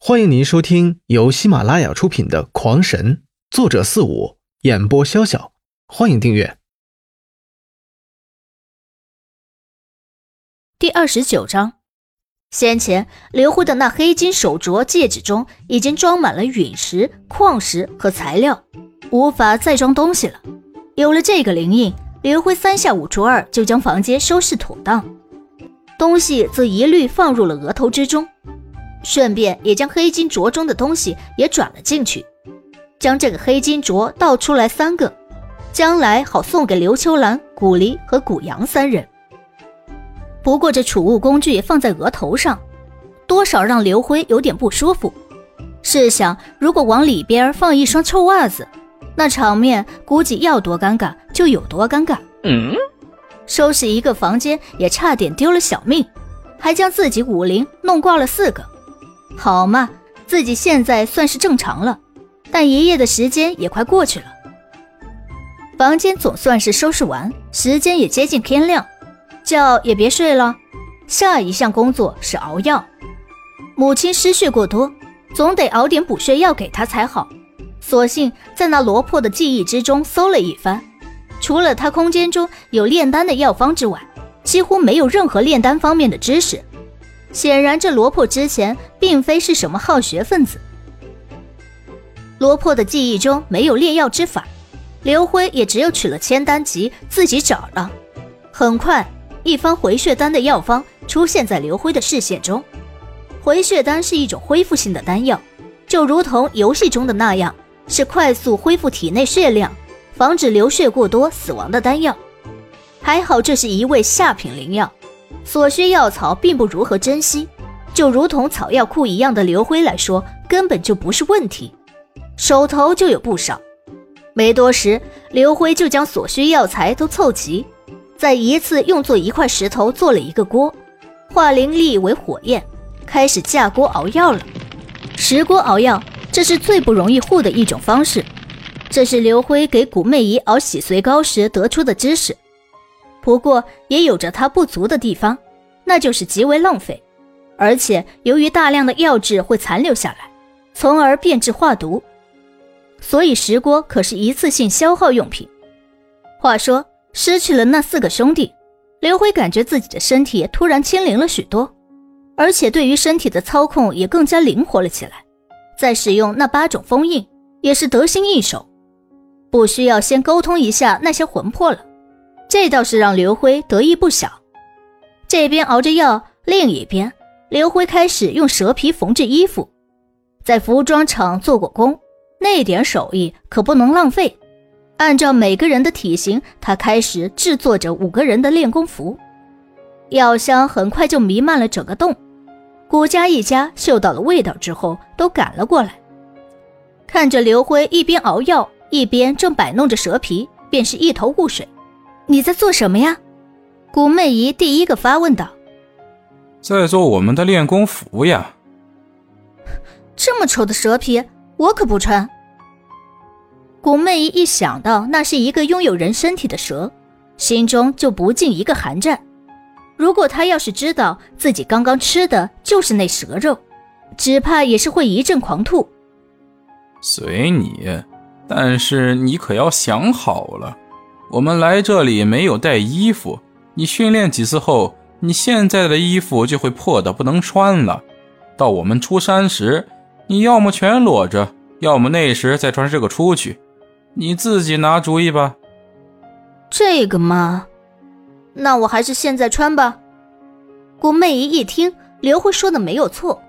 欢迎您收听由喜马拉雅出品的《狂神》，作者四五，演播潇潇。欢迎订阅。第二十九章，先前刘辉的那黑金手镯戒指中已经装满了陨石、矿石和材料，无法再装东西了。有了这个灵印，刘辉三下五除二就将房间收拾妥当，东西则一律放入了额头之中。顺便也将黑金镯中的东西也转了进去，将这个黑金镯倒出来三个，将来好送给刘秋兰、古离和古阳三人。不过这储物工具放在额头上，多少让刘辉有点不舒服。试想，如果往里边放一双臭袜子，那场面估计要多尴尬就有多尴尬。嗯，收拾一个房间也差点丢了小命，还将自己武林弄挂了四个。好嘛，自己现在算是正常了，但爷爷的时间也快过去了。房间总算是收拾完，时间也接近天亮，觉也别睡了，下一项工作是熬药。母亲失血过多，总得熬点补血药给她才好。索性在那罗破的记忆之中搜了一番，除了他空间中有炼丹的药方之外，几乎没有任何炼丹方面的知识。显然，这罗破之前并非是什么好学分子。罗破的记忆中没有炼药之法，刘辉也只有取了千丹集自己找了。很快，一方回血丹的药方出现在刘辉的视线中。回血丹是一种恢复性的丹药，就如同游戏中的那样，是快速恢复体内血量、防止流血过多死亡的丹药。还好，这是一味下品灵药。所需药草并不如何珍惜，就如同草药库一样的刘辉来说，根本就不是问题，手头就有不少。没多时，刘辉就将所需药材都凑齐，再一次用作一块石头做了一个锅，化灵力为火焰，开始架锅熬药了。石锅熬药，这是最不容易护的一种方式，这是刘辉给古媚姨熬洗髓膏时得出的知识。不过也有着它不足的地方，那就是极为浪费，而且由于大量的药质会残留下来，从而变质化毒，所以石锅可是一次性消耗用品。话说失去了那四个兄弟，刘辉感觉自己的身体突然轻灵了许多，而且对于身体的操控也更加灵活了起来。再使用那八种封印，也是得心应手，不需要先沟通一下那些魂魄了。这倒是让刘辉得意不小。这边熬着药，另一边，刘辉开始用蛇皮缝制衣服。在服装厂做过工，那点手艺可不能浪费。按照每个人的体型，他开始制作着五个人的练功服。药香很快就弥漫了整个洞。古家一家嗅到了味道之后，都赶了过来，看着刘辉一边熬药，一边正摆弄着蛇皮，便是一头雾水。你在做什么呀？古媚姨第一个发问道：“在做我们的练功服呀。”这么丑的蛇皮，我可不穿。古媚姨一想到那是一个拥有人身体的蛇，心中就不禁一个寒战。如果她要是知道自己刚刚吃的就是那蛇肉，只怕也是会一阵狂吐。随你，但是你可要想好了。我们来这里没有带衣服，你训练几次后，你现在的衣服就会破的不能穿了。到我们出山时，你要么全裸着，要么那时再穿这个出去，你自己拿主意吧。这个嘛，那我还是现在穿吧。古媚姨一听刘辉说的没有错，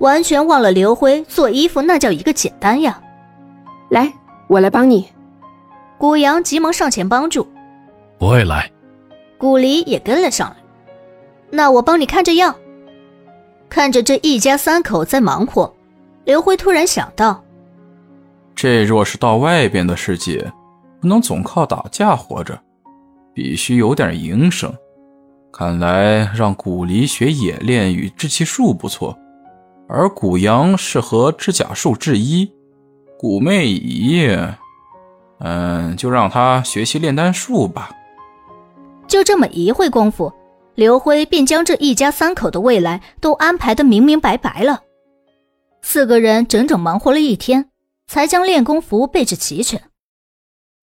完全忘了刘辉做衣服那叫一个简单呀。来，我来帮你。古阳急忙上前帮助，我也来。古离也跟了上来。那我帮你看着药。看着这一家三口在忙活，刘辉突然想到：这若是到外边的世界，不能总靠打架活着，必须有点营生。看来让古离学冶炼与制器术不错，而古阳适合制甲术、制衣。古媚仪。嗯，就让他学习炼丹术吧。就这么一会功夫，刘辉便将这一家三口的未来都安排的明明白白了。四个人整整忙活了一天，才将练功服备置齐全。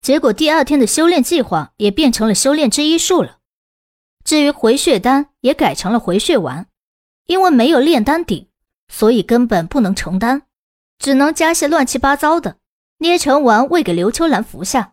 结果第二天的修炼计划也变成了修炼之一术了。至于回血丹，也改成了回血丸，因为没有炼丹鼎，所以根本不能成丹，只能加些乱七八糟的，捏成丸喂给刘秋兰服下。